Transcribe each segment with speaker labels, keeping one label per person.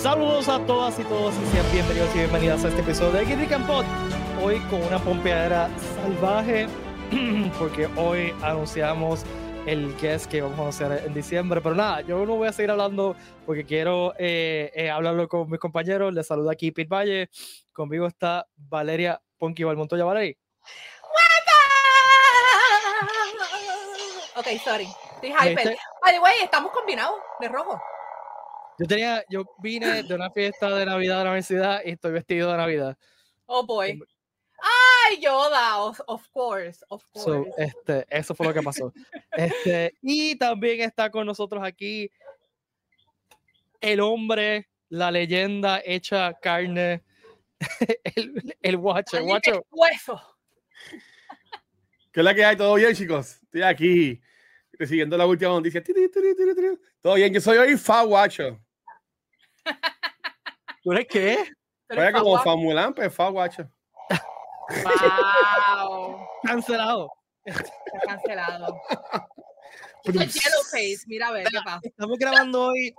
Speaker 1: Saludos a todas y todos y sean bienvenidos y bienvenidas a este episodio de Geek and Pod. Hoy con una pompeadera salvaje, porque hoy anunciamos el guest que vamos a anunciar en diciembre. Pero nada, yo no voy a seguir hablando porque quiero eh, eh, hablarlo con mis compañeros. Les saluda aquí Pete Valle. Conmigo está Valeria Ponky Valmontoya. Valeria.
Speaker 2: Ok, sorry. Estoy hyper. By the way, estamos combinados de rojo.
Speaker 1: Yo tenía, yo vine de una fiesta de Navidad de la universidad y estoy vestido de Navidad.
Speaker 2: Oh boy. Ay, Yoda, of, of course, of course.
Speaker 1: este, eso fue lo que pasó. este, y también está con nosotros aquí el hombre, la leyenda hecha carne, el, el Watcher. Watcher.
Speaker 2: Hueso.
Speaker 3: ¿Qué es la que hay? ¿Todo bien, chicos? Estoy aquí recibiendo la última noticia. Todo bien, yo soy hoy Fa Watcher.
Speaker 1: ¿Tú eres qué?
Speaker 3: Vaya como Famulan, pero Fa.
Speaker 2: Wow.
Speaker 1: Cancelado.
Speaker 2: Está cancelado. Yellow face, mira a ver qué pasa.
Speaker 1: Estamos grabando hoy.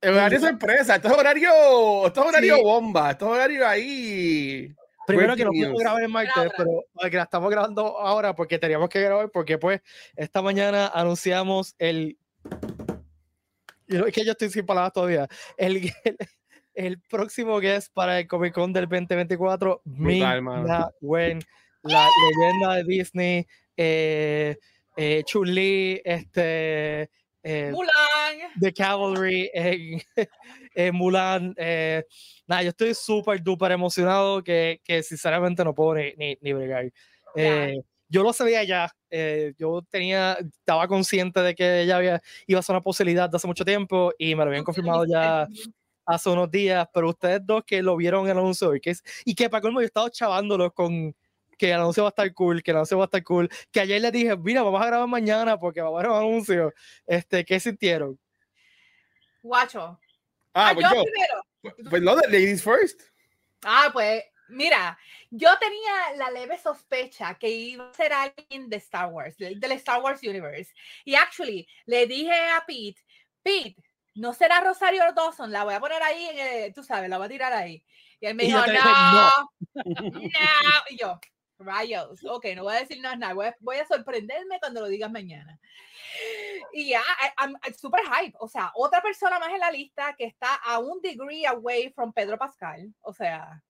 Speaker 3: El horario sorpresa, esto es horario, esto es horario
Speaker 1: Sí.
Speaker 3: bomba, esto es horario ahí.
Speaker 1: Primero que no pudimos grabar el martes, pero que la estamos grabando ahora porque teníamos que grabar, porque pues esta mañana anunciamos el. Y no, Es que yo estoy sin palabras todavía. El, el, el próximo guest para el Comic Con del 2024,
Speaker 3: Brutal, mano.
Speaker 1: Ming-Na Wen, la leyenda de Disney, eh, eh, Chun-Li, este. eh,
Speaker 2: Mulan.
Speaker 1: The Cavalry en, en Mulan. eh, nada, yo estoy súper, duper emocionado que, que sinceramente no puedo ni, ni, ni bregar. Eh, yo lo sabía ya. eh, yo tenía, estaba consciente de que ya había, iba a ser una posibilidad de hace mucho tiempo y me lo habían confirmado ya hace unos días, pero ustedes dos que lo vieron en el anuncio y que, es- y que para colmo yo he estado chavándolos con que el anuncio va a estar cool, que el anuncio va a estar cool, que ayer les dije, mira, vamos a grabar mañana porque va a haber un anuncio. Este, ¿Qué sintieron?
Speaker 2: Guacho.
Speaker 3: Ah,
Speaker 2: Ah,
Speaker 3: pues
Speaker 2: yo
Speaker 3: yo.
Speaker 2: primero.
Speaker 3: Pues no, de ladies first.
Speaker 2: Ah, pues, mira, yo tenía la leve sospecha que iba a ser alguien de Star Wars, del del Star Wars Universe. Y actually, le dije a Pete, Pete, no será Rosario Dawson, la voy a poner ahí, en el- tú sabes, la voy a tirar ahí. Y él me
Speaker 1: Y
Speaker 2: dijo, no, no,
Speaker 1: "No".
Speaker 2: Y yo, rayos, ok, no voy a decir nada, nada, voy a, voy a sorprenderme cuando lo digas mañana. Y ya, I'm, I'm super hype. O sea, otra persona más en la lista que está a un degree away from Pedro Pascal. O sea,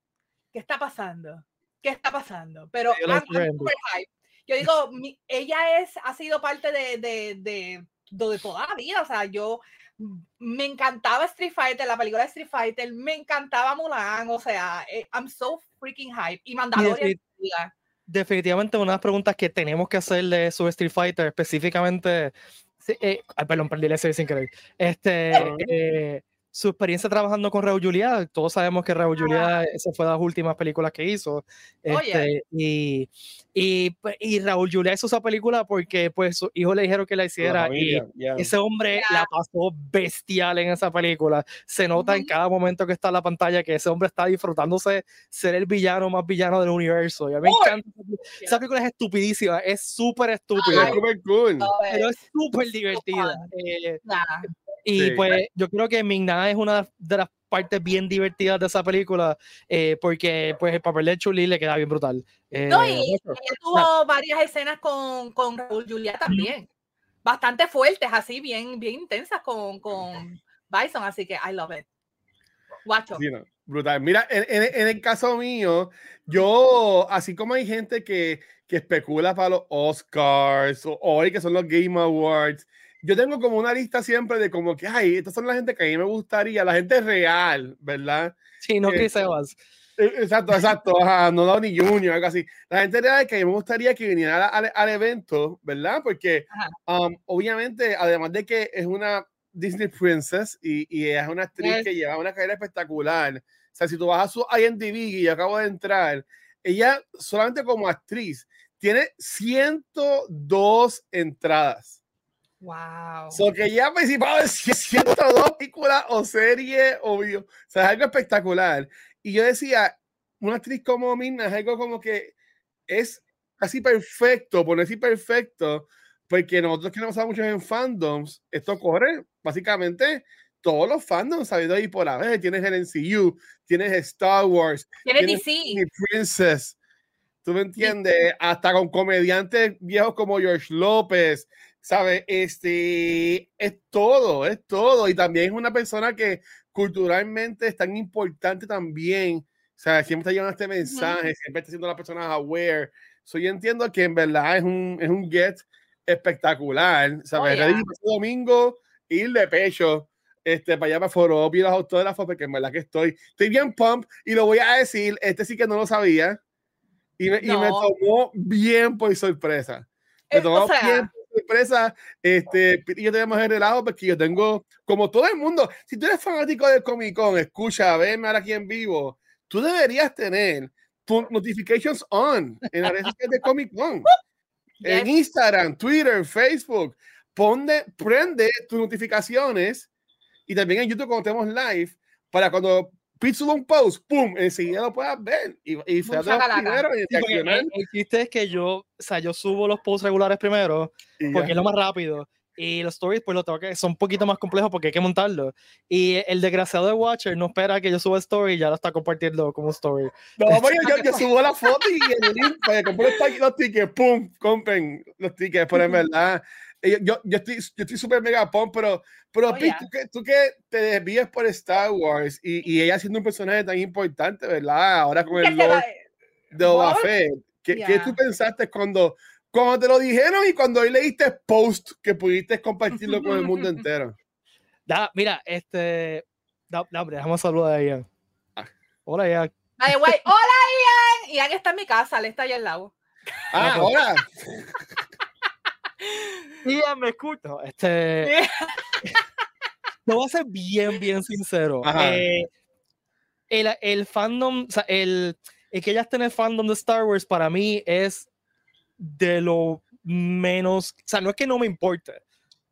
Speaker 2: ¿qué está pasando? ¿Qué está pasando? Pero
Speaker 1: Yo
Speaker 2: I'm- I'm hype. Yo digo, mi- ella es, ha sido parte de, de, de, de toda la vida. O sea, yo mm, me encantaba Street Fighter, la película de Street Fighter, me encantaba Mulan. O sea, eh, I'm so freaking hype. Y Mandalorian.
Speaker 1: definit- definitivamente una de las preguntas que tenemos que hacerle sobre Street Fighter, específicamente, sí, eh, ay, perdón, perdí la serie sin querer. Este, eh, su experiencia trabajando con Raúl Juliá, todos sabemos que Raúl Juliá, esa fue de las últimas películas que hizo.
Speaker 2: Oye.
Speaker 1: Este, y, y, pues, y Raúl Juliá hizo esa película porque pues su hijo le dijeron que la
Speaker 3: La
Speaker 1: hiciera y
Speaker 3: familia, ya.
Speaker 1: ese hombre
Speaker 2: Ya.
Speaker 1: la pasó bestial en esa película. Se nota en
Speaker 2: Ujú.
Speaker 1: cada momento que está en la pantalla que ese hombre está disfrutándose ser el villano más villano del universo. Y a mí me encanta. esa película. Esa película es estupidísima, es súper estúpida,
Speaker 3: es súper cool.
Speaker 2: Love
Speaker 1: pero es súper divertida. Eh,
Speaker 2: Nah.
Speaker 1: Y
Speaker 3: Sí.
Speaker 1: pues yo creo que Ming-Na es una de las partes bien divertidas de esa película eh, porque pues el papel de Chuli le queda bien brutal. Eh,
Speaker 2: No, y
Speaker 1: Nacho,
Speaker 2: ella tuvo varias escenas con, con Raúl Julia también. Bastante fuertes, así, bien, bien intensas con, con Bison, así que I love it. Guacho.
Speaker 3: Sí, no, brutal. Mira, en, en- en el caso mío, yo, así como hay gente que, que especula para los Oscars o hoy que son los Game Awards, yo tengo como una lista siempre de como que, ay, estas son la gente que a mí me gustaría, la gente real, ¿verdad?
Speaker 1: sí, no
Speaker 3: eh,
Speaker 1: Evans.
Speaker 3: Eh, Exacto, exacto, ajá, no Downey Jr., algo así. La gente real que a mí me gustaría que viniera al, al evento, ¿verdad? Porque um, obviamente, además de que es una Disney Princess y, y es una actriz
Speaker 2: Yes.
Speaker 3: que lleva una carrera espectacular, o sea, si tú vas a su IMDb y yo acabo de entrar, ella solamente como actriz tiene 102 entradas.
Speaker 2: Wow.
Speaker 3: So que ella ha participado en 102 películas o series o video. O sea, es algo espectacular. Y yo decía, una actriz como Mina es algo como que es casi perfecto, por decir perfecto, porque nosotros que no usamos mucho en fandoms, esto corre básicamente todos los fandoms sabido ahí por la vez. Tienes el MCU, tienes Star Wars,
Speaker 2: Tienes
Speaker 3: tienes
Speaker 2: DC.
Speaker 3: Princess. ¿Tú me entiendes? Hasta con comediantes viejos como George López, ¿sabes? Este es todo, es todo. Y también es una persona que culturalmente es tan importante también. O sea, siempre está llevando este mensaje, siempre está siendo la persona aware. So, yo entiendo que en verdad es un, es un get espectacular. ¿Sabes?
Speaker 2: yeah.
Speaker 3: Ready para ese domingo, ir de pecho. Este, para allá para Foro, vi los autógrafos porque en verdad que estoy, estoy bien pump y lo voy a decir, este sí que no lo sabía y me, y me
Speaker 2: No.
Speaker 3: tomó bien por sorpresa. Me
Speaker 2: Eh, o
Speaker 3: tomó
Speaker 2: sea-
Speaker 3: bien por sorpresa. Este, y yo te voy a relajo porque yo tengo, como todo el mundo, si tú eres fanático del Comic Con, escucha, veme ahora aquí en vivo, tú deberías tener tus notifications on en las redes sociales de Comic Con. En. Instagram, Twitter, Facebook, ponde, prende tus notificaciones y también en YouTube cuando tenemos live para cuando Un post, ¡pum! Enseguida lo puedas ver y, y reaccionar.
Speaker 1: el, el chiste es que yo, o sea, yo subo los posts regulares primero
Speaker 3: y ya.
Speaker 1: porque es lo más rápido. Y los stories, pues lo tengo que, son un poquito más complejos porque hay que montarlo. Y el desgraciado de Watcher no espera que yo suba story y ya lo está compartiendo como story.
Speaker 3: No, porque yo, yo subo la foto y el link para que compren los, tickets, ¡pum! Compren los tickets, pero en verdad, yo, yo estoy yo estoy súper mega pump, pero, pero
Speaker 2: Oh,
Speaker 3: Pete,
Speaker 2: yeah.
Speaker 3: tú, que, tú que te desvías por Star Wars y, y ella siendo un personaje tan importante, ¿verdad? Ahora con el Lord de Boba
Speaker 2: Boba-
Speaker 3: Fett. ¿Qué, qué tú pensaste cuando, cuando te lo dijeron y cuando hoy leíste post que pudiste compartirlo con el mundo entero?
Speaker 1: Da, mira, este. Da, da, hombre, déjame saludar a Ian.
Speaker 3: Ah.
Speaker 1: Hola, Ian.
Speaker 2: Ay, Hola, Ian. Ian está en mi casa, le está allá al lado.
Speaker 3: Ah,
Speaker 1: pues. Ian, me escucha. No, Este. Te voy a ser bien, bien sincero.
Speaker 3: Ajá.
Speaker 1: Eh, el, el fandom, o sea, el, el que ella esté en el fandom de Star Wars para mí es de lo menos, o sea, no es que no me importe,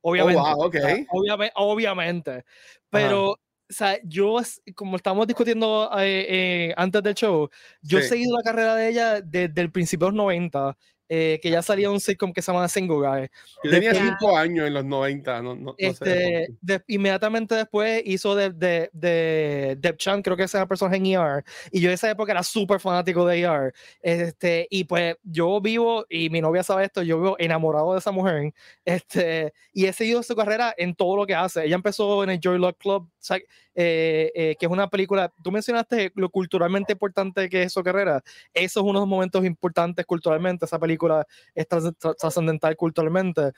Speaker 1: obviamente.
Speaker 3: Oh, wow, ok.
Speaker 1: o sea, obviamente, obviamente. Pero, o sea, yo, como estamos discutiendo eh, eh, antes del show, yo he
Speaker 3: Sí.
Speaker 1: seguido la carrera de ella desde el principio de los 90, eh, que ya salía un sitcom que se llama Single Guy.
Speaker 3: Yo tenía cinco años en los 90, no, no, no sé.
Speaker 1: Este, de- inmediatamente después hizo de, de, de Deb Chan, creo que esa es la persona en ER, y yo en esa época era súper fanático de ER, este, y pues yo vivo, y mi novia sabe esto, yo vivo enamorado de esa mujer, este, y he seguido su carrera en todo lo que hace. Ella empezó en el Joy Luck Club, o sea, eh, eh, que es una película, tú mencionaste lo culturalmente importante que es su carrera, eso es uno de los momentos importantes culturalmente, esa película es trans- tra- trascendental culturalmente.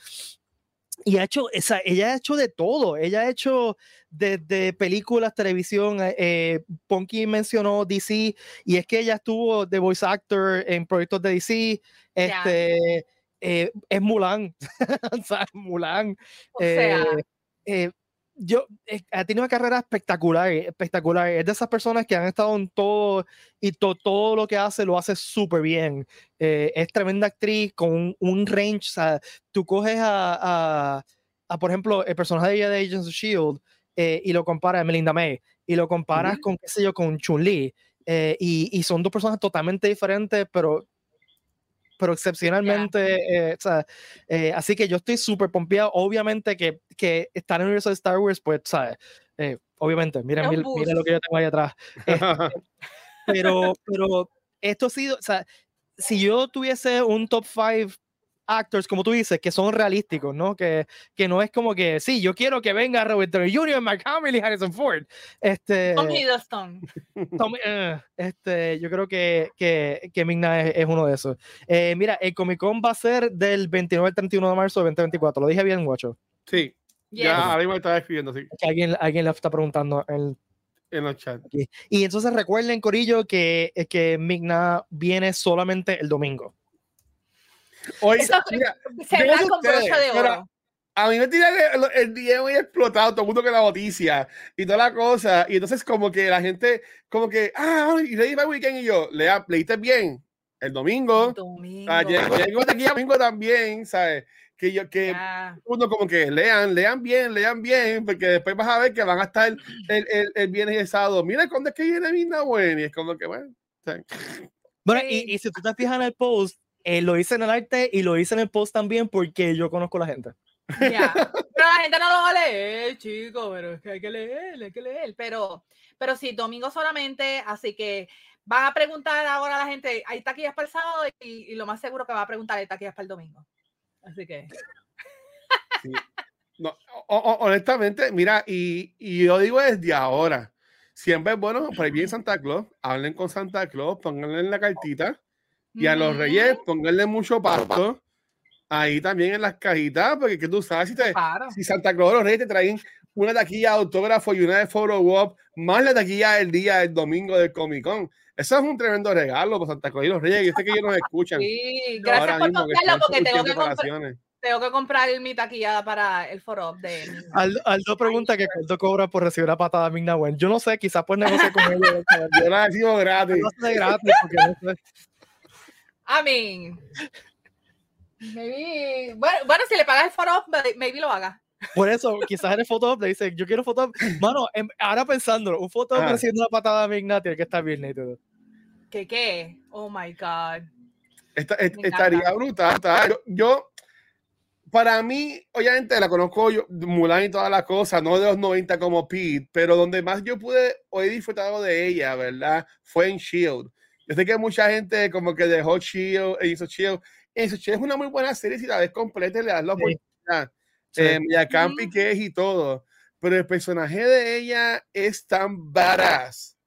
Speaker 1: Y ha hecho, o sea, ella ha hecho de todo. Ella ha hecho desde películas, televisión. eh, Eh, Ponky mencionó DC y es que ella estuvo de voice actor en proyectos de DC. Este eh, es Mulan, o sea, Mulan.
Speaker 2: O sea,
Speaker 1: Eh, eh, yo eh, ha tenido una carrera espectacular, espectacular. Es de esas personas que han estado en todo y to- todo lo que hace lo hace súper bien. Eh, es tremenda actriz con un, un range. O sea, tú coges a, a, a, por ejemplo, el personaje de ella de Agents of Shield eh, y lo comparas a Melinda May y lo comparas con, qué sé yo, con Chun-Li. eh, y, y son dos personas totalmente diferentes, pero pero excepcionalmente, eh, o sea, eh, así que yo estoy súper pompeado. Obviamente que, que estar en el universo de Star Wars, pues, ¿sabes? Eh, obviamente, miren,
Speaker 2: un
Speaker 1: miren, lo que yo tengo ahí atrás. Este, pero, pero esto ha sido, o sea, si yo tuviese un top 5 actors, como tú dices, que son realísticos, ¿no? Que, que no es como que, sí, yo quiero que venga Robert Downey Jr., Mark Hamill y Harrison Ford. Este,
Speaker 2: Tom Hiddleston.
Speaker 1: Tom- eh, este, yo creo que, que, que Ming-Na es, es uno de esos. Eh, mira, el Comic Con va a ser del 29 al 31 de marzo de 2024. Lo dije bien, guacho.
Speaker 3: Sí,
Speaker 2: Yes.
Speaker 3: ya ahora mismo estaba escribiendo, sí,
Speaker 1: alguien, alguien le está preguntando. en-
Speaker 3: en los chats.
Speaker 1: Y entonces recuerden, Corillo, que, que Ming-Na viene solamente el domingo.
Speaker 3: Oye,
Speaker 2: Eso-
Speaker 3: mira, no sé
Speaker 2: con brocha de oro.
Speaker 3: a mí me tiran el, el DM y explotado, todo el mundo con la noticia y toda la cosa. Y entonces, como que la gente, como que, ah, y ready para el weekend. Y yo, lea, leíste bien el domingo.
Speaker 2: Domingo.
Speaker 3: Ah, llego hasta aquí domingo también, ¿sabes? Que yo, que
Speaker 2: Ya.
Speaker 3: uno como que lean, lean bien, lean bien, porque después vas a ver que van a estar el, el, el viernes y el sábado. Mira, ¿cuándo es que viene Mina Bueno? Y es como que, bueno,
Speaker 1: Bueno, y, y si tú te fijas en el post, eh, lo hice en el arte y lo hice en el post también porque yo conozco a la gente.
Speaker 2: Pero la gente no lo va a leer, chicos, pero es que hay que leer, hay que leer. Pero, pero sí, domingo solamente, así que van a preguntar ahora a la gente, ¿hay taquillas para el sábado? Y, y lo más seguro que va a preguntar, ¿hay taquillas para el domingo? Así que...
Speaker 3: Sí. No, o- o- honestamente, mira, y, y yo digo desde ahora, siempre es bueno, por ahí viene Santa Claus, hablen con Santa Claus, pónganle en la cartita, y a los reyes, pónganle mucho pasto, ahí también en las cajitas, porque que tú sabes, si, te,
Speaker 2: Claro.
Speaker 3: si Santa Claus o los reyes te traen una taquilla de autógrafo y una de op, más la taquilla del día del domingo del Comic Con. Eso es un tremendo regalo para Santa Claus y los reyes, yo sé que ellos nos escuchan.
Speaker 2: Sí, gracias
Speaker 3: ahora
Speaker 2: por contarlo porque tengo que, comprar, tengo que comprar mi taquilla para el foro de
Speaker 1: Aldo, Aldo pregunta que cuánto cobra por recibir una patada de Migna Wen. Yo no sé, quizás pues negocie con ellos.
Speaker 3: Yo la decimos gratis.
Speaker 1: No sé gratis, porque no sé.
Speaker 2: I mean, maybe, bueno, bueno, si le pagas el foro, maybe lo haga.
Speaker 1: Por eso, quizás en el photo le dice, yo quiero foto. Mano, em- ahora pensándolo, un foto
Speaker 3: Ajá.
Speaker 1: recibiendo una patada de Migna tiene que estar bien nítido.
Speaker 2: ¿Qué qué? Oh my God.
Speaker 3: Esta- est- estaría brutal. está- Yo, yo, para mí, obviamente la conozco yo, Mulan y todas las cosas, no de los 90 como Pete, pero donde más yo pude o he disfrutado de ella, ¿verdad? Fue en Shield. Yo sé que mucha gente como que dejó Shield e hizo Shield. Eso es una muy buena serie si la ves completa y le das la oportunidad.
Speaker 1: Sí.
Speaker 3: Eh, y a Campi que es y todo. Pero el personaje de ella es tan badass.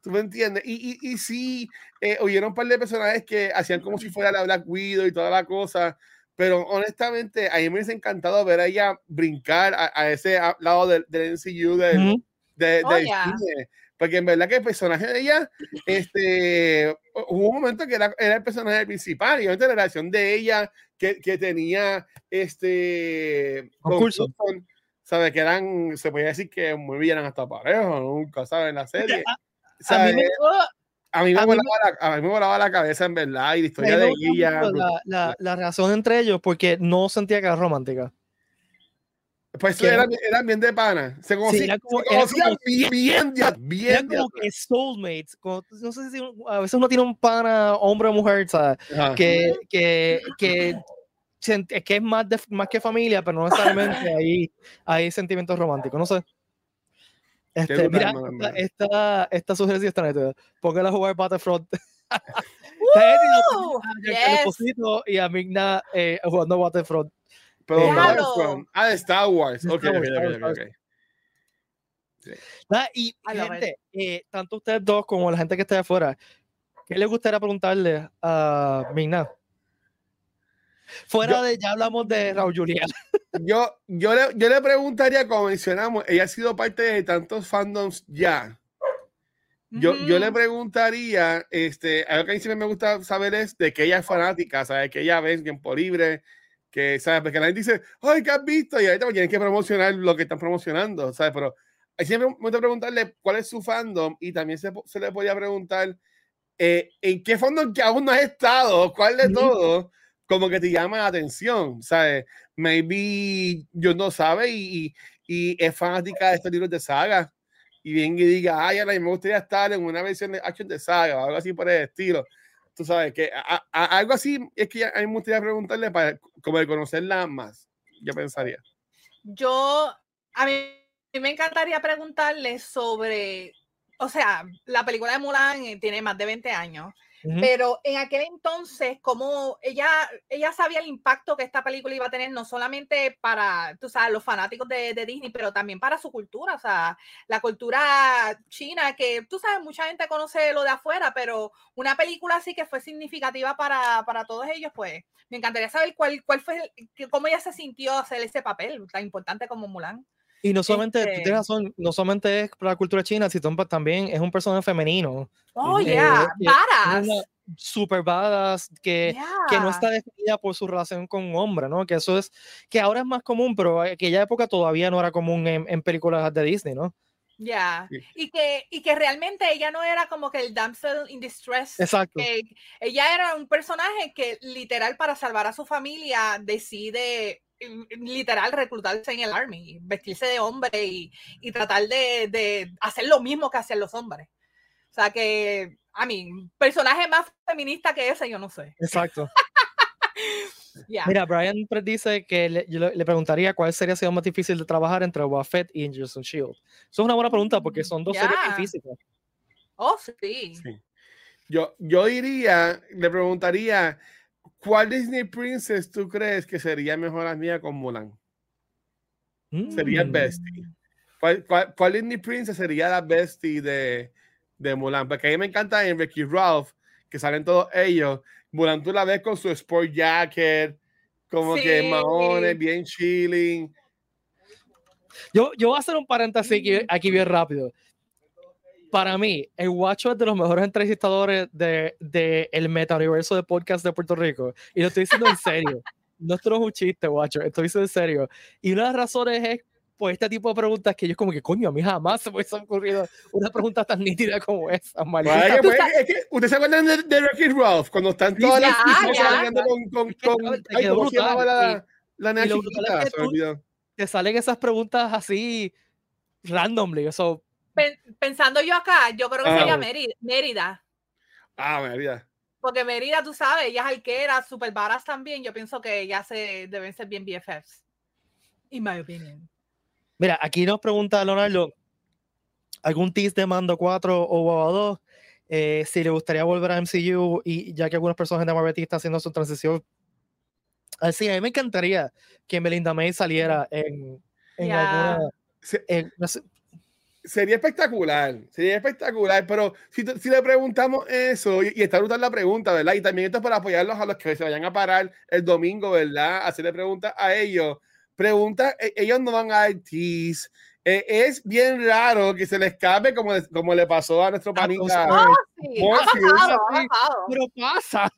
Speaker 3: ¿Tú me entiendes? Y, y, y sí, eh, oyeron un par de personajes que hacían como si fuera la Black Widow y toda la cosa. Pero honestamente, a mí me hubiese encantado ver a ella brincar a, a ese lado del, del MCU del,
Speaker 1: Ujú.
Speaker 3: de,
Speaker 2: Oh,
Speaker 3: del
Speaker 2: yeah.
Speaker 3: cine. Porque en verdad que el personaje de ella, este, hubo un momento que era, era el personaje principal y obviamente la relación de ella que, que tenía este
Speaker 1: Con Coulson.
Speaker 3: Coulson, ¿sabe? Que eran, se podía decir que muy bien eran hasta pareja, nunca, ¿sabes? En la serie.
Speaker 1: A, a mí me,
Speaker 3: A mí me,
Speaker 1: a mí
Speaker 3: volaba la, a mí me volaba la cabeza en verdad y la historia de
Speaker 1: mucho la, la, la relación entre ellos porque no sentía que era romántica.
Speaker 3: Pues
Speaker 1: que-
Speaker 3: eran, eran bien de pana. Se conocían,
Speaker 1: como-
Speaker 3: se
Speaker 1: era
Speaker 3: conocían
Speaker 1: como-
Speaker 3: bien, bien, de- bien.
Speaker 1: Era
Speaker 3: de
Speaker 1: como que soulmates. como- no sé si a veces uno tiene un pana, hombre o mujer, ¿sabes? Que, que, que, que es más, de, más que familia, pero no necesariamente hay, hay sentimientos románticos, no sé. Este, mira, esta, esta, esta sugerencia está neta. Póngala a jugar Battlefront.
Speaker 2: Woo!
Speaker 1: Yes. Y a Migna eh, jugando Battlefront.
Speaker 3: Pero
Speaker 1: Eh,
Speaker 3: Battlefront. Ah, de Star Wars.
Speaker 1: De
Speaker 3: Ok,
Speaker 1: Star
Speaker 3: ok,
Speaker 1: Wars,
Speaker 3: ok,
Speaker 1: Star
Speaker 3: ok,
Speaker 1: Wars.
Speaker 3: ok.
Speaker 1: Ah, y gente, eh, tanto ustedes dos como la gente que esté afuera, ¿qué les gustaría preguntarle a Migna? Fuera
Speaker 3: Yo-
Speaker 1: de, ya hablamos de Raúl Julián.
Speaker 3: Yo, yo, le, yo le preguntaría, como mencionamos, ella ha sido parte de tantos fandoms ya. Yo, yo le preguntaría, este, algo que a mí siempre me gusta saber es de que ella es fanática, ¿sabes? Que ella ve en tiempo libre, que, ¿sabes? Porque la gente dice, ay, ¿qué has visto? Y ahorita pues, tienen que promocionar lo que están promocionando, ¿sabes? Pero ahí siempre me gusta preguntarle cuál es su fandom y también se, se le podía preguntar eh, en qué fandom que aún no has estado, cuál de
Speaker 1: Ujú.
Speaker 3: todo, como que te llama la atención, ¿sabes? Maybe yo no sabe y, y, y es fanática de estos libros de saga y venga y diga, ay, ahora me gustaría estar en una versión de Action de Saga o algo así por el estilo. Tú sabes que a- algo así es que a mí me gustaría preguntarle para como de conocerla más. Yo pensaría.
Speaker 2: Yo, a mí me encantaría preguntarle sobre, o sea, la película de Mulan eh, tiene más de 20 años, Pero en aquel entonces, como ella, ella sabía el impacto que esta película iba a tener, no solamente para, tú sabes, los fanáticos de, de Disney, pero también para su cultura, o sea, la cultura china, que tú sabes, mucha gente conoce lo de afuera, pero una película así que fue significativa para, para todos ellos, pues me encantaría saber cuál, cuál fue, cómo ella se sintió hacer ese papel tan importante como Mulan.
Speaker 1: Y no solamente, tú
Speaker 2: Este-
Speaker 1: tienes razón, no solamente es para la cultura china, sino también es un personaje femenino.
Speaker 2: Oh,
Speaker 1: Eh,
Speaker 2: yeah, badass.
Speaker 1: una super badass que, que no
Speaker 2: Yeah.
Speaker 1: está definida por su relación con un hombre, ¿no? Que eso es, que ahora es más común, pero en aquella época todavía no era común en, en películas de Disney, ¿no?
Speaker 2: Ya,
Speaker 3: Sí.
Speaker 2: y que, y que realmente ella no era como que el damsel in distress,
Speaker 1: Exacto.
Speaker 2: que ella era un personaje que literal para salvar a su familia decide literal reclutarse en el army, vestirse de hombre y, y tratar de, de hacer lo mismo que hacían los hombres. O sea que, a mí, personaje más feminista que ese, yo no sé.
Speaker 1: Exacto.
Speaker 2: Yeah.
Speaker 1: Mira, Brian dice que le, yo le, preguntaría cuál sería sido más difícil de trabajar entre Boba Fett y of Shield. Eso es una buena pregunta porque son dos series
Speaker 2: Yeah.
Speaker 1: difíciles.
Speaker 2: Oh, sí.
Speaker 3: Sí. Yo, yo diría, le preguntaría, ¿cuál Disney Princess tú crees que sería mejor amiga con Mulan? Sería
Speaker 1: Mm.
Speaker 3: bestie. ¿Cuál, cuál, cuál Disney Princess sería la bestie de, de Mulan? Porque a mí me encanta en Ricky Ralph, que salen todos ellos. Mulan tú la ves con su sport jacket, como que maones, bien chilling.
Speaker 1: Yo, yo voy a hacer un paréntesis aquí, aquí bien rápido. Para mí, el Guacho es de los mejores entrevistadores del de, el meta-universo de podcast de Puerto Rico. Y lo estoy diciendo en serio. No esto no es un chiste, Guacho. Estoy diciendo en serio. Y una de las razones es por este tipo de preguntas que yo como que, coño, a mí jamás se me hubiese ocurrido una pregunta tan nítida como esa. maldita
Speaker 3: Pues, es que, es que, ¿Ustedes se acuerdan de, de Ricky Ralph? Cuando están todas
Speaker 1: sí,
Speaker 3: las
Speaker 2: ya,
Speaker 3: chicas
Speaker 2: ya.
Speaker 3: saliendo con, con,
Speaker 1: Es que
Speaker 3: con-
Speaker 1: te
Speaker 3: ay, ¿cómo se llamaba la, la nena
Speaker 1: brutal es
Speaker 3: chiquita?
Speaker 1: que
Speaker 3: Se me
Speaker 1: tú-
Speaker 3: olvidó.
Speaker 1: te salen esas preguntas así randomly. Eso,
Speaker 2: pensando yo acá, yo creo que
Speaker 3: Ah.
Speaker 2: sería Mérida, Mérida.
Speaker 3: Ah, María.
Speaker 2: Porque Mérida, tú sabes, ella es arquera, super varas también. Yo pienso que ellas se deben ser bien BFFs. In my opinion.
Speaker 1: Mira, aquí nos pregunta Leonardo, ¿algún tease de Mando 4 o Boba 2? Eh, si le gustaría volver a MCU y ya que algunas personas de Marvel están haciendo su transición cine, a mí me encantaría que Melinda May saliera en, alguna...
Speaker 3: Se-
Speaker 1: en- no sé,
Speaker 3: Sería espectacular, sería espectacular, pero si, si le preguntamos eso, y, y está brutal la pregunta, ¿verdad? Y también esto es para apoyarlos a los que se vayan a parar el domingo, ¿verdad? Hacerle preguntas a ellos. Preguntas, e- ellos no van a dar tease. Eh, es bien raro que se le escape como, le- como le pasó a nuestro panita.
Speaker 1: ah,
Speaker 2: Sí,
Speaker 3: Bueno,
Speaker 2: ha pasado, ha pasado.
Speaker 1: pero pasa.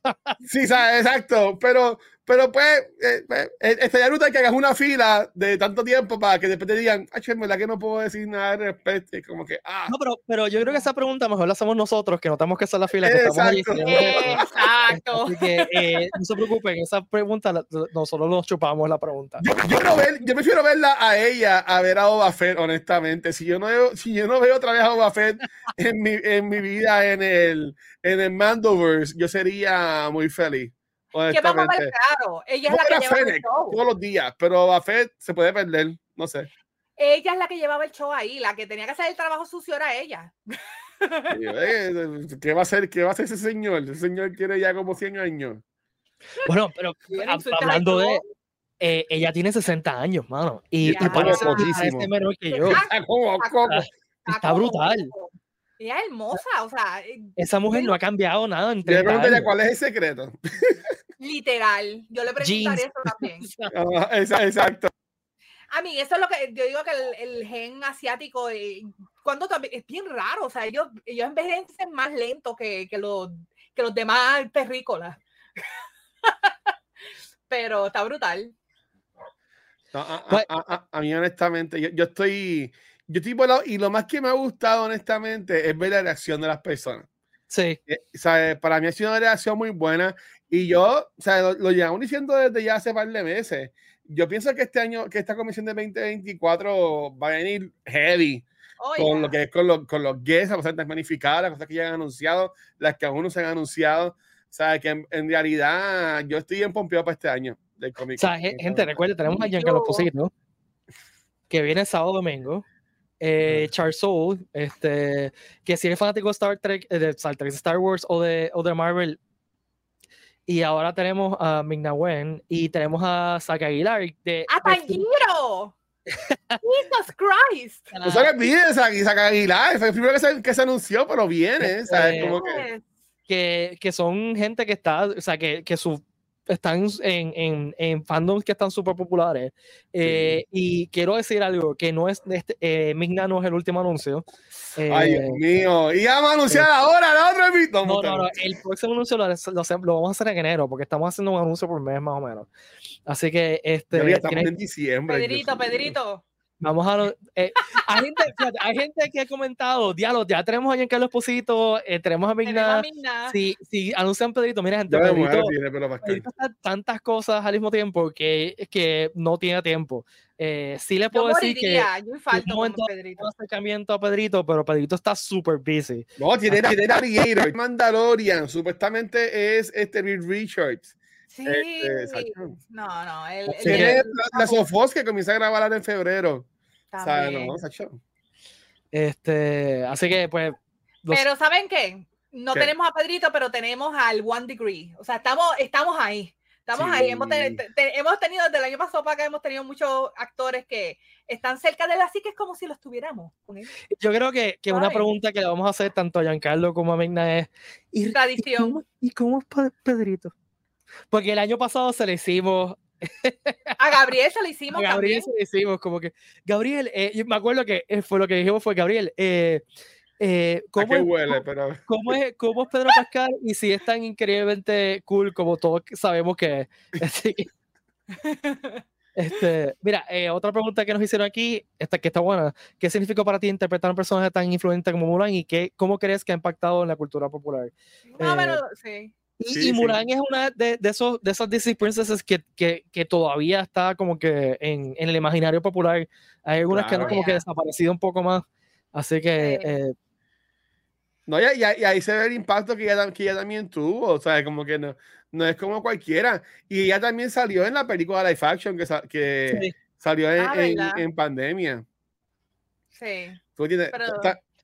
Speaker 3: Sí, sabe, exacto, pero, pero pues, eh, pues, eh, estaría brutal que hagas una fila de tanto tiempo para que después te digan, ah, en verdad que no puedo decir nada al respecto, y como que, ah,
Speaker 1: No, pero, pero yo creo que esa pregunta mejor la hacemos nosotros, que no tenemos que hacer la fila, que estamos allí.
Speaker 3: Exacto.
Speaker 1: queremos esto.
Speaker 2: Exacto.
Speaker 1: Así que eh, no se preocupen, esa pregunta la- nosotros nos chupamos la pregunta.
Speaker 3: Yo, yo no ver- yo prefiero verla a ella a ver a Boba Fett, honestamente. Si yo no veo, si yo no veo otra vez a Boba Fett en mi, en mi vida en el, en el Mandoverse, yo sería muy feliz.
Speaker 2: Que vamos a ver claro. Ella es la que
Speaker 3: era
Speaker 2: llevaba el
Speaker 3: Fennec
Speaker 2: show.
Speaker 3: todos los días, pero Boba Fett se puede perder, no sé.
Speaker 2: Ella es la que llevaba el show ahí. La que tenía que hacer el trabajo sucio era ella.
Speaker 3: Eh, ¿Qué va a hacer? ¿Qué va a hacer ese señor? Ese señor tiene ya como 100 años.
Speaker 1: Bueno, pero hablando de, eh, ella tiene 60 años, mano, y, y parece, menor que yo.
Speaker 3: Está como coco.
Speaker 1: Está
Speaker 2: como
Speaker 1: brutal.
Speaker 2: Ella es hermosa, o sea, eh,
Speaker 1: Esa mujer no ha cambiado nada en
Speaker 3: Yo le
Speaker 1: 30
Speaker 3: preguntaría
Speaker 1: años.
Speaker 3: cuál es el secreto.
Speaker 2: literal. Yo le preguntaría
Speaker 1: Jeans.
Speaker 2: eso también.
Speaker 3: Ah, exacto.
Speaker 2: A mí, eso es lo que yo digo que el, el gen asiático, eh, cuando también es bien raro, o sea, ellos, ellos envejecen más lento que, que, los, que los demás terrícolas. Pero está brutal.
Speaker 3: No, a, a-
Speaker 1: Pues-
Speaker 3: a- a- a mí, honestamente, yo, yo estoy. Yo estoy por lado- y lo más que me ha gustado, honestamente, es ver la reacción de las personas.
Speaker 1: Sí,
Speaker 3: Eh, o sea, para mí ha sido una reacción muy buena. Y yo, o sea, lo, lo llevamos diciendo desde ya hace par de meses. Yo pienso que este año, que esta comisión de 2024 va a venir heavy
Speaker 2: Oh,
Speaker 3: con
Speaker 2: yeah.
Speaker 3: lo que es con, los- con los guests, las cosas tan magnificadas, las cosas que ya han anunciado, las que aún no se han anunciado. O sea, que en, en realidad yo estoy bien pompeado para este año del cómic.
Speaker 1: o sea, ge- gente, recuerda, tenemos a Giancarlo Esposito, que viene sábado domingo. Eh, Charles Soule, este, que si eres fanático de Star Trek, eh, de Star, Trek, de Star Wars o de, o de Marvel, y ahora tenemos a Ming-Na Wen y tenemos a Zack Aguilar de,
Speaker 2: ¡A Tanjiro! ¡Jesus Christ!
Speaker 3: No olvide, Isaac, Isaac Aguilar, fue el primero que se, que se anunció, pero viene, ¿sabes?
Speaker 1: Eh,
Speaker 3: Como que,
Speaker 1: que, que son gente que está, o sea, que, que su, están en, en, en fandoms que están súper populares. Eh, Y quiero decir algo, que no es, este, eh, Ming-Na no es el último anuncio.
Speaker 3: ay,
Speaker 1: Eh,
Speaker 3: Dios mío. Y vamos a anunciar ahora la otra vez.
Speaker 1: no, no, no, el próximo anuncio lo, lo, vamos a hacer en enero, porque estamos haciendo un anuncio por mes más o menos. Así que este,
Speaker 3: Ya estamos
Speaker 1: tienen-
Speaker 3: en diciembre. Dios
Speaker 2: Pedrito. Pedrito.
Speaker 1: Vamos a... lo- eh, hay, gente, fíjate, hay gente que ha comentado, diálogo, ya tenemos a Giancarlo Esposito, eh, tenemos a
Speaker 2: Tenemos a
Speaker 1: Ming-Na.
Speaker 2: Ming-Na.
Speaker 1: Si, si anuncian Pedrito, mira gente, Pedrito. Pedrito está tantas cosas al mismo tiempo que, que no tiene tiempo. Eh, sí le
Speaker 2: Yo
Speaker 1: puedo decir que
Speaker 2: yo infarto como
Speaker 1: momento-
Speaker 2: Pedrito.
Speaker 1: un acercamiento a Pedrito, pero Pedrito está súper busy.
Speaker 3: No, tiene, tiene Navigator. Mandalorian, supuestamente es este Reed Richards,
Speaker 2: Sí.
Speaker 3: Este,
Speaker 2: no, no. El, el- el-
Speaker 3: la, la Sofos que comienza a grabar en febrero. O sea,
Speaker 2: también.
Speaker 3: no, Sacho.
Speaker 1: Este, así que, pues, los-
Speaker 2: Pero ¿saben qué? No
Speaker 3: ¿Qué?
Speaker 2: tenemos a Pedrito, pero tenemos al One Degree. O sea, estamos, estamos ahí. Estamos ahí. Hemos, te-
Speaker 3: Sí.
Speaker 2: hemos tenido, desde el año pasado para acá, hemos tenido muchos actores que están cerca de él, así que es como si los tuviéramos
Speaker 1: yo creo que, que una pregunta que le vamos a hacer tanto a Giancarlo como a Migna es: ¿y, y
Speaker 2: Tradición.
Speaker 1: cómo, y cómo es Pe- Pedrito? Porque el año pasado se le hicimos,
Speaker 2: A Gabriel se lo
Speaker 1: a
Speaker 2: hicimos
Speaker 1: Gabriel
Speaker 2: también.
Speaker 1: se le hicimos como que, Gabriel, eh, yo me acuerdo que eh, fue lo que dijimos fue, Gabriel, eh, eh,
Speaker 3: ¿A
Speaker 1: ¿cómo, es,
Speaker 3: huele? Pero
Speaker 1: cómo, es, ¿cómo es Pedro Pascal y si es tan increíblemente cool como todos sabemos que es? Este, mira, eh, otra pregunta que nos hicieron aquí, esta que está buena. ¿Qué significó para ti interpretar a un personaje tan influyente como Mulan y qué, cómo crees que ha impactado en la cultura popular?
Speaker 2: No,
Speaker 1: Eh,
Speaker 2: pero sí.
Speaker 1: Y,
Speaker 3: Sí,
Speaker 1: y
Speaker 3: sí.
Speaker 1: Mulan es una de, de, esos, de esas Disney princesses que, que, que todavía está como que en, en el imaginario popular. Hay algunas que han como que desaparecido un poco más. Así que
Speaker 2: Sí.
Speaker 1: eh,
Speaker 3: No, y, y- y ahí se ve el impacto que ella, que ella también tuvo, o sea, como que no, no es como cualquiera. Y ella también salió en la película Life Action que, sa- que
Speaker 1: sí,
Speaker 3: salió en,
Speaker 2: Ah,
Speaker 3: en- pandemia.
Speaker 2: Sí. Pero-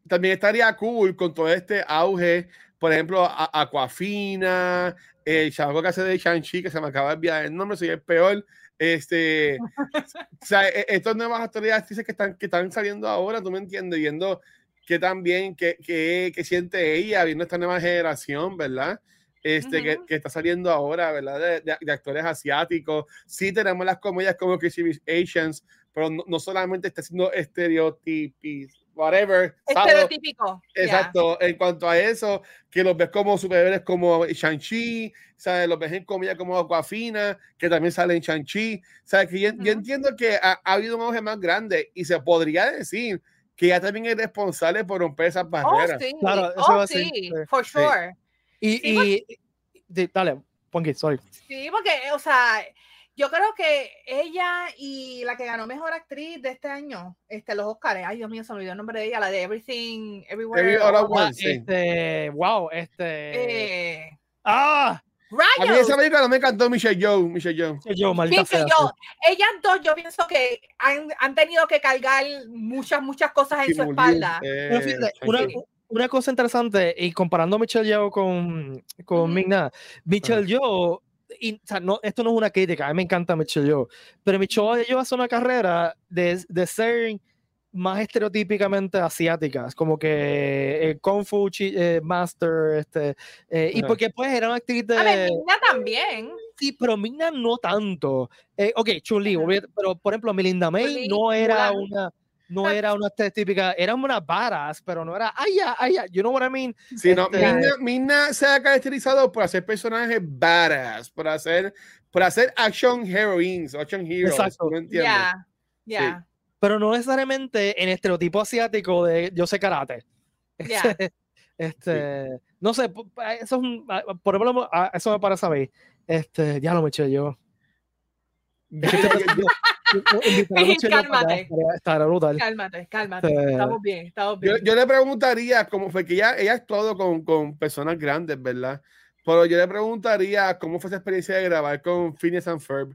Speaker 3: También estaría cool con todo este auge, por ejemplo, a- Aquafina, el chavo que hace de Shang-Chi, que se me acaba de enviar el nombre, soy el peor. Este, o sea, e- estas nuevas y actrices que están, que están saliendo ahora, tú me entiendes, viendo que también, que, que, que siente ella, viendo esta nueva generación, ¿verdad? Este, que,
Speaker 2: Ujú.
Speaker 3: que está saliendo ahora, ¿verdad? De, de- de actores asiáticos. Sí tenemos las comedias como Crazy Asians, pero no, no solamente está haciendo estereotipos, whatever.
Speaker 2: Estereotípico. ya.
Speaker 3: Exacto, en cuanto a eso, que los ves como superhéroes como Shang-Chi, ¿sabes? Los ves en comedia como Aquafina, que también sale en Shang-Chi, ¿sabes? Que yo, yo
Speaker 2: Ujú.
Speaker 3: entiendo que ha, ha habido un auge más grande y se podría decir que ella también es responsable por romper esas
Speaker 2: Oh,
Speaker 3: barreras.
Speaker 2: sí.
Speaker 1: Claro, eso iba
Speaker 2: oh,
Speaker 1: a decir,
Speaker 2: sí.
Speaker 1: sí.
Speaker 2: For
Speaker 3: Sí.
Speaker 2: sure.
Speaker 1: y,
Speaker 2: Sí, porque-
Speaker 1: y- de- dale, Ponky, sorry.
Speaker 2: Sí, porque, o sea, yo creo que ella y la que ganó mejor actriz de este año, este, los Oscars, ay Dios mío, se me olvidó el nombre de ella, la de Everything, Everywhere.
Speaker 3: Every All at
Speaker 2: All at-
Speaker 3: Once. sí.
Speaker 1: Este, wow, este.
Speaker 2: Eh,
Speaker 1: ¡Ah!
Speaker 3: A mí esa película no me encantó Michelle Yeoh, Michelle
Speaker 1: maldita
Speaker 2: Pienso
Speaker 1: sea.
Speaker 2: yo, ellas dos, yo pienso que han, han tenido que cargar muchas, muchas cosas en su espalda.
Speaker 3: Lee,
Speaker 1: Pero
Speaker 3: eh,
Speaker 1: fíjate, una, cosa interesante, y comparando a Michelle Yeoh con, con
Speaker 2: Ujú.
Speaker 1: Ming-Na, Michelle Yeoh, y, o sea, no, esto no es una crítica, a mí me encanta Michelle Yeoh, pero Michelle Yeoh hace una carrera de, de ser más estereotípicamente asiáticas, como que eh, Kung Fu chi- eh, Master, este, eh, y porque pues era una actriz de...
Speaker 2: A ver, Mina también.
Speaker 1: Sí, pero Ming-Na no tanto. Eh, ok, Chun-Li, pero por ejemplo, Melinda May
Speaker 2: Chun-Li,
Speaker 1: no era
Speaker 2: Mulan.
Speaker 1: una, no
Speaker 2: Ah.
Speaker 1: era una típica, era una varas, pero no era, ay, ya, ay, ya, you know what I mean?
Speaker 3: Sí, no,
Speaker 1: Este-
Speaker 3: Mina, Mina se ha caracterizado por hacer personajes badass, por hacer, por hacer action heroines, action heroes.
Speaker 1: Exacto.
Speaker 3: ¿tú me entiendes?
Speaker 2: Ya, ya.
Speaker 1: Pero no necesariamente en estereotipo asiático de yo sé karate.
Speaker 2: Ya.
Speaker 1: Este, este, no sé, eso es un- por ejemplo, eso me parece a mí. Este, ya lo me eché yo. Es que
Speaker 2: Cálmate.
Speaker 1: estaría- estaría brutal.
Speaker 2: Cálmate, cálmate. Estamos bien, estamos
Speaker 3: Yo,
Speaker 2: bien.
Speaker 3: yo le preguntaría, como fue que ella, ella actuado con, con personas grandes, ¿verdad? Pero yo le preguntaría cómo fue esa experiencia de grabar con Phineas and Ferb.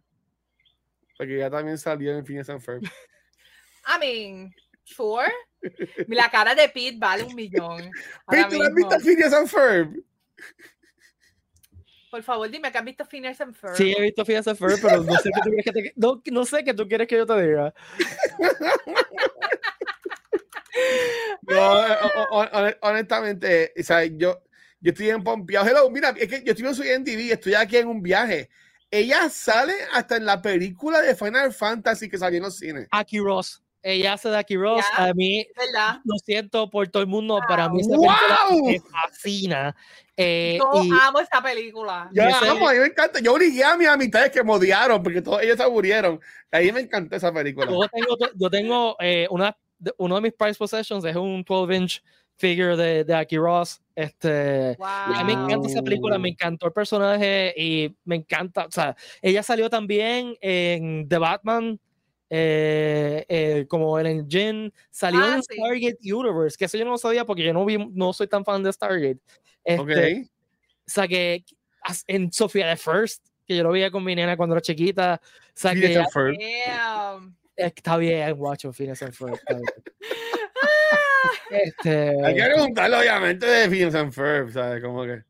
Speaker 3: Porque ella también salió en Phineas and Ferb.
Speaker 2: I mean, sure. La cara de Pete vale un millón.
Speaker 3: Pete, ¿tú has visto Phineas and Ferb?
Speaker 2: Por favor, dime que has visto Phineas and Ferb.
Speaker 1: Sí, he visto Phineas and Ferb, pero no sé qué tú quieres que te, no, no sé qué tú quieres que yo te diga.
Speaker 3: No, eh, o- o- hon- honestamente, o sea, yo, yo estoy en pompeado. Hello, mira, es que yo estoy en su NTV, estoy aquí en un viaje. Ella sale hasta en la película de Final Fantasy que salió en los cines.
Speaker 1: Aki Ross. Ella hace de Aki Ross.
Speaker 2: Ya.
Speaker 1: A mí,
Speaker 2: ¿Verdad?
Speaker 1: lo siento por todo el mundo, para mí esa
Speaker 3: ¡Wow!
Speaker 1: película me fascina. Eh,
Speaker 2: Yo
Speaker 1: y
Speaker 2: amo esta película.
Speaker 3: Yo la
Speaker 1: Ese-
Speaker 3: amo, a mí me encanta. Yo obligué a mis amistades que me odiaron porque todos ellos se aburrieron. Ahí me encantó esa película.
Speaker 1: yo tengo, yo tengo eh, una, uno de mis prize possessions es un 12 inch figure de, de Aki Ross. Este,
Speaker 2: Wow.
Speaker 1: A mí me encanta esa película, me encantó el personaje y me encanta, o sea, ella salió también en The Batman, eh, eh, como en el Jin, salió
Speaker 2: Ah,
Speaker 1: en
Speaker 2: sí.
Speaker 1: Stargate Universe, que eso yo no lo sabía porque yo no, vi, no soy tan fan de Stargate. Este,
Speaker 3: Ok.
Speaker 1: O sea, que en Sofía the First, que yo lo veía con mi nena cuando era chiquita. O sea, que ya-
Speaker 3: and Ferb.
Speaker 2: Damn.
Speaker 1: está bien, guacho, Phineas and Ferb, está bien. Este,
Speaker 3: Hay que preguntarlo, obviamente, de Phineas and Ferb, ¿sabes? Como que.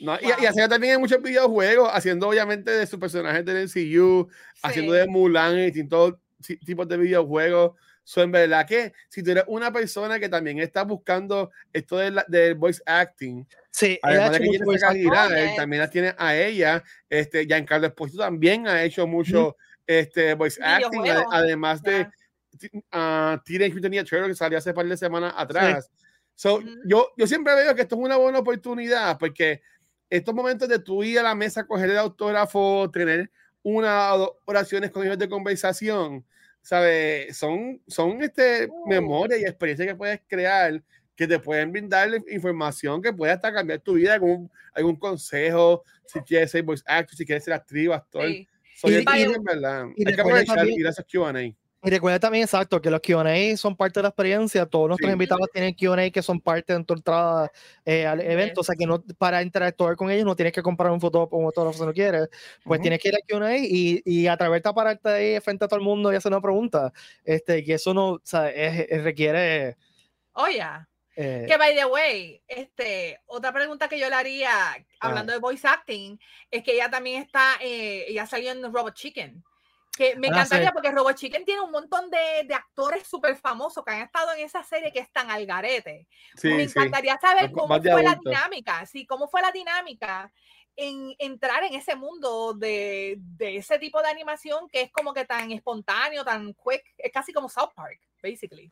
Speaker 3: No, y, y
Speaker 2: Wow.
Speaker 3: hacía también en muchos videojuegos, haciendo obviamente de sus personajes del MCU, haciendo
Speaker 2: Sí.
Speaker 3: de Mulan y distintos ti- tipos de videojuegos. So, en verdad que si tú eres una persona que también está buscando esto del, del voice acting,
Speaker 1: sí, él
Speaker 3: además de que tiene
Speaker 1: voice
Speaker 3: a
Speaker 1: acting.
Speaker 3: Giral,
Speaker 2: Oh, yes.
Speaker 3: también la tiene a ella. Este, Giancarlo Esposito también ha hecho mucho este, voice acting,
Speaker 2: Videojuegos.
Speaker 3: además de
Speaker 2: Ya.
Speaker 3: ti- ah, Teenage Mutant Turtles que salió hace par de semanas atrás. So,
Speaker 2: Ujú.
Speaker 3: yo, yo siempre veo que esto es una buena oportunidad porque estos momentos de tú ir a la mesa, coger el autógrafo, tener una o dos oraciones con ellos de conversación, ¿sabes? Son, son este,
Speaker 2: Uh.
Speaker 3: memorias y experiencias que puedes crear que te pueden brindar información que puede hasta cambiar tu vida, algún, algún consejo, si quieres ser voice actor, si quieres ser actriz actor.
Speaker 2: Sí.
Speaker 3: So, yo
Speaker 1: Y-
Speaker 2: y-
Speaker 3: en verdad,
Speaker 1: y
Speaker 3: hay que aprovechar
Speaker 1: también-
Speaker 3: ir a esos Q&A.
Speaker 1: Y recuerda también, exacto, que los QA son parte de la experiencia. Todos nuestros
Speaker 3: Sí.
Speaker 1: invitados tienen QA que son parte de tu entrada eh, al evento. O sea, que no, para interactuar con ellos no tienes que comprar un foto o un autógrafo si no quieres. Pues
Speaker 3: Ujú.
Speaker 1: tienes que ir a QA y, y atreverte a pararte ahí frente a todo el mundo y hacer una pregunta. Este, que eso no, o sea, es- es- requiere.
Speaker 2: Oye,
Speaker 1: eh,
Speaker 2: que by the way, este, otra pregunta que yo le haría, hablando de voice acting, es que ella también está, eh, ella salió en Robot Chicken. Que me
Speaker 1: Ah,
Speaker 2: encantaría
Speaker 1: sí.
Speaker 2: porque Robot Chicken tiene un montón de, de actores súper famosos que han estado en esa serie que están al garete.
Speaker 3: Sí,
Speaker 2: me
Speaker 3: sí.
Speaker 2: encantaría saber
Speaker 3: Más-
Speaker 2: cómo
Speaker 3: más
Speaker 2: fue la dinámica, sí, cómo fue la dinámica en entrar en ese mundo de, de ese tipo de animación que es como que tan espontáneo, tan quick, es casi como South Park, basically.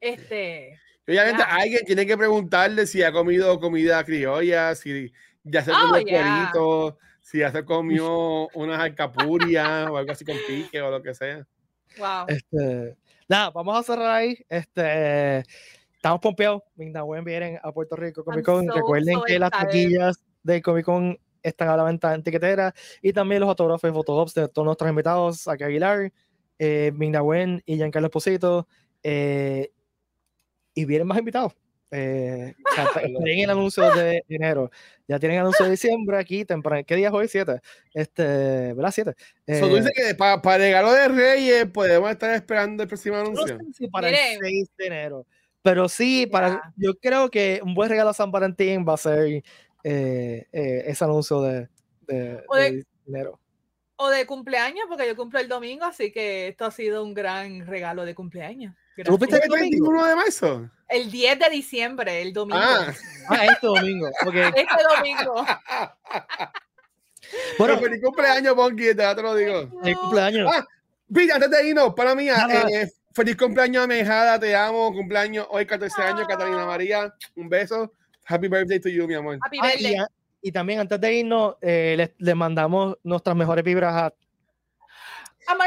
Speaker 2: Este,
Speaker 3: Obviamente alguien tiene que preguntarle si ha comido comida criolla, si ya se
Speaker 2: Oh,
Speaker 3: comió
Speaker 2: yeah.
Speaker 3: cuerito, si ya se comió unas alcapurias o algo así con pique o lo que sea.
Speaker 2: wow.
Speaker 1: Este, nada, vamos a cerrar ahí. Este, estamos pompeados. Mindawen vienen a Puerto Rico Comic Con.
Speaker 2: so,
Speaker 1: Recuerden
Speaker 2: so
Speaker 1: que las taquillas del Comic Con están a la venta en tiquetera y también los autógrafos y de todos nuestros invitados, aquí Aguilar, eh, Mindawen y Giancarlo Esposito. eh, y vienen más invitados. Eh, o sea, esperen el anuncio de enero. Ya tienen anuncio de diciembre aquí, temprano. ¿Qué día es hoy? 7. Este, ¿verdad? 7.
Speaker 3: So, tú dices que para pa regalo de Reyes podemos estar esperando el próximo
Speaker 1: No
Speaker 3: anuncio.
Speaker 1: sé si para
Speaker 2: Miren.
Speaker 1: el 6 de enero. Pero sí, para,
Speaker 2: Ya.
Speaker 1: yo creo que un buen regalo a San Valentín va a ser eh, eh, ese anuncio de, de,
Speaker 2: O de-
Speaker 1: de enero.
Speaker 2: O de cumpleaños, porque yo cumplo el domingo, así que esto ha sido un gran regalo de cumpleaños.
Speaker 1: ¿Tú
Speaker 2: Gracias.
Speaker 3: ¿Fue el 21 de marzo?
Speaker 2: El 10 de diciembre, el domingo.
Speaker 3: Ah,
Speaker 1: Ah, este domingo. ok.
Speaker 2: Este domingo.
Speaker 1: Bueno,
Speaker 3: feliz cumpleaños, Bonky, ya te lo digo.
Speaker 1: el cumpleaños.
Speaker 3: Ah, antes de irnos, para mí,
Speaker 1: Nada.
Speaker 3: eh, feliz cumpleaños a Mejada, te amo, cumpleaños hoy, 14 años, Catalina
Speaker 2: Ah.
Speaker 3: María, un beso. Happy birthday to you, mi amor.
Speaker 2: Happy
Speaker 1: Ah, y,
Speaker 2: birthday.
Speaker 1: y también antes de irnos, eh, les, les mandamos nuestras mejores vibras a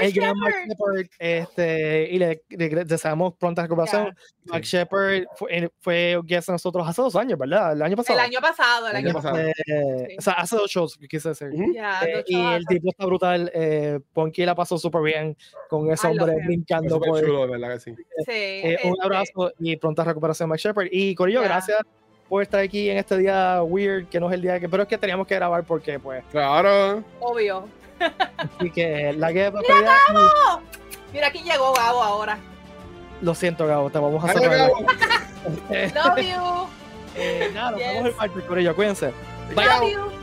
Speaker 1: el gran Mark
Speaker 2: Shepard.
Speaker 1: Shepard este, y le, le deseamos pronta recuperación. Mark
Speaker 3: Sí.
Speaker 1: Shepard fue, eh, fue guest nosotros hace dos años, ¿verdad? El año pasado.
Speaker 2: El año pasado, el
Speaker 3: El
Speaker 2: año pasado.
Speaker 3: pasado.
Speaker 1: Eh,
Speaker 2: Sí.
Speaker 1: O sea, hace dos shows, quise decir.
Speaker 2: Ya,
Speaker 1: Eh, y el tipo está brutal. Eh, Ponky la pasó súper bien con ese
Speaker 2: I
Speaker 1: hombre brincando. Por,
Speaker 3: chulo, ¿verdad que sí?
Speaker 2: Sí,
Speaker 1: eh, un
Speaker 2: este,
Speaker 1: abrazo y pronta recuperación, Mike Shepard. Y Corillo,
Speaker 2: Ya.
Speaker 1: gracias por estar aquí en este día weird, que no es el día que, pero es que teníamos que grabar porque, pues,
Speaker 3: Claro.
Speaker 2: Obvio.
Speaker 1: Así que la que prosperidad.
Speaker 2: ¡Oh! Mira quién llegó Gabo ahora.
Speaker 1: Lo siento, Gabo, te vamos a.
Speaker 3: Gabo.
Speaker 1: Eh,
Speaker 2: Love you.
Speaker 1: eh, nada, nos vemos
Speaker 2: Yes.
Speaker 1: el martes, Corillo, cuídense. Bye.
Speaker 2: Love you.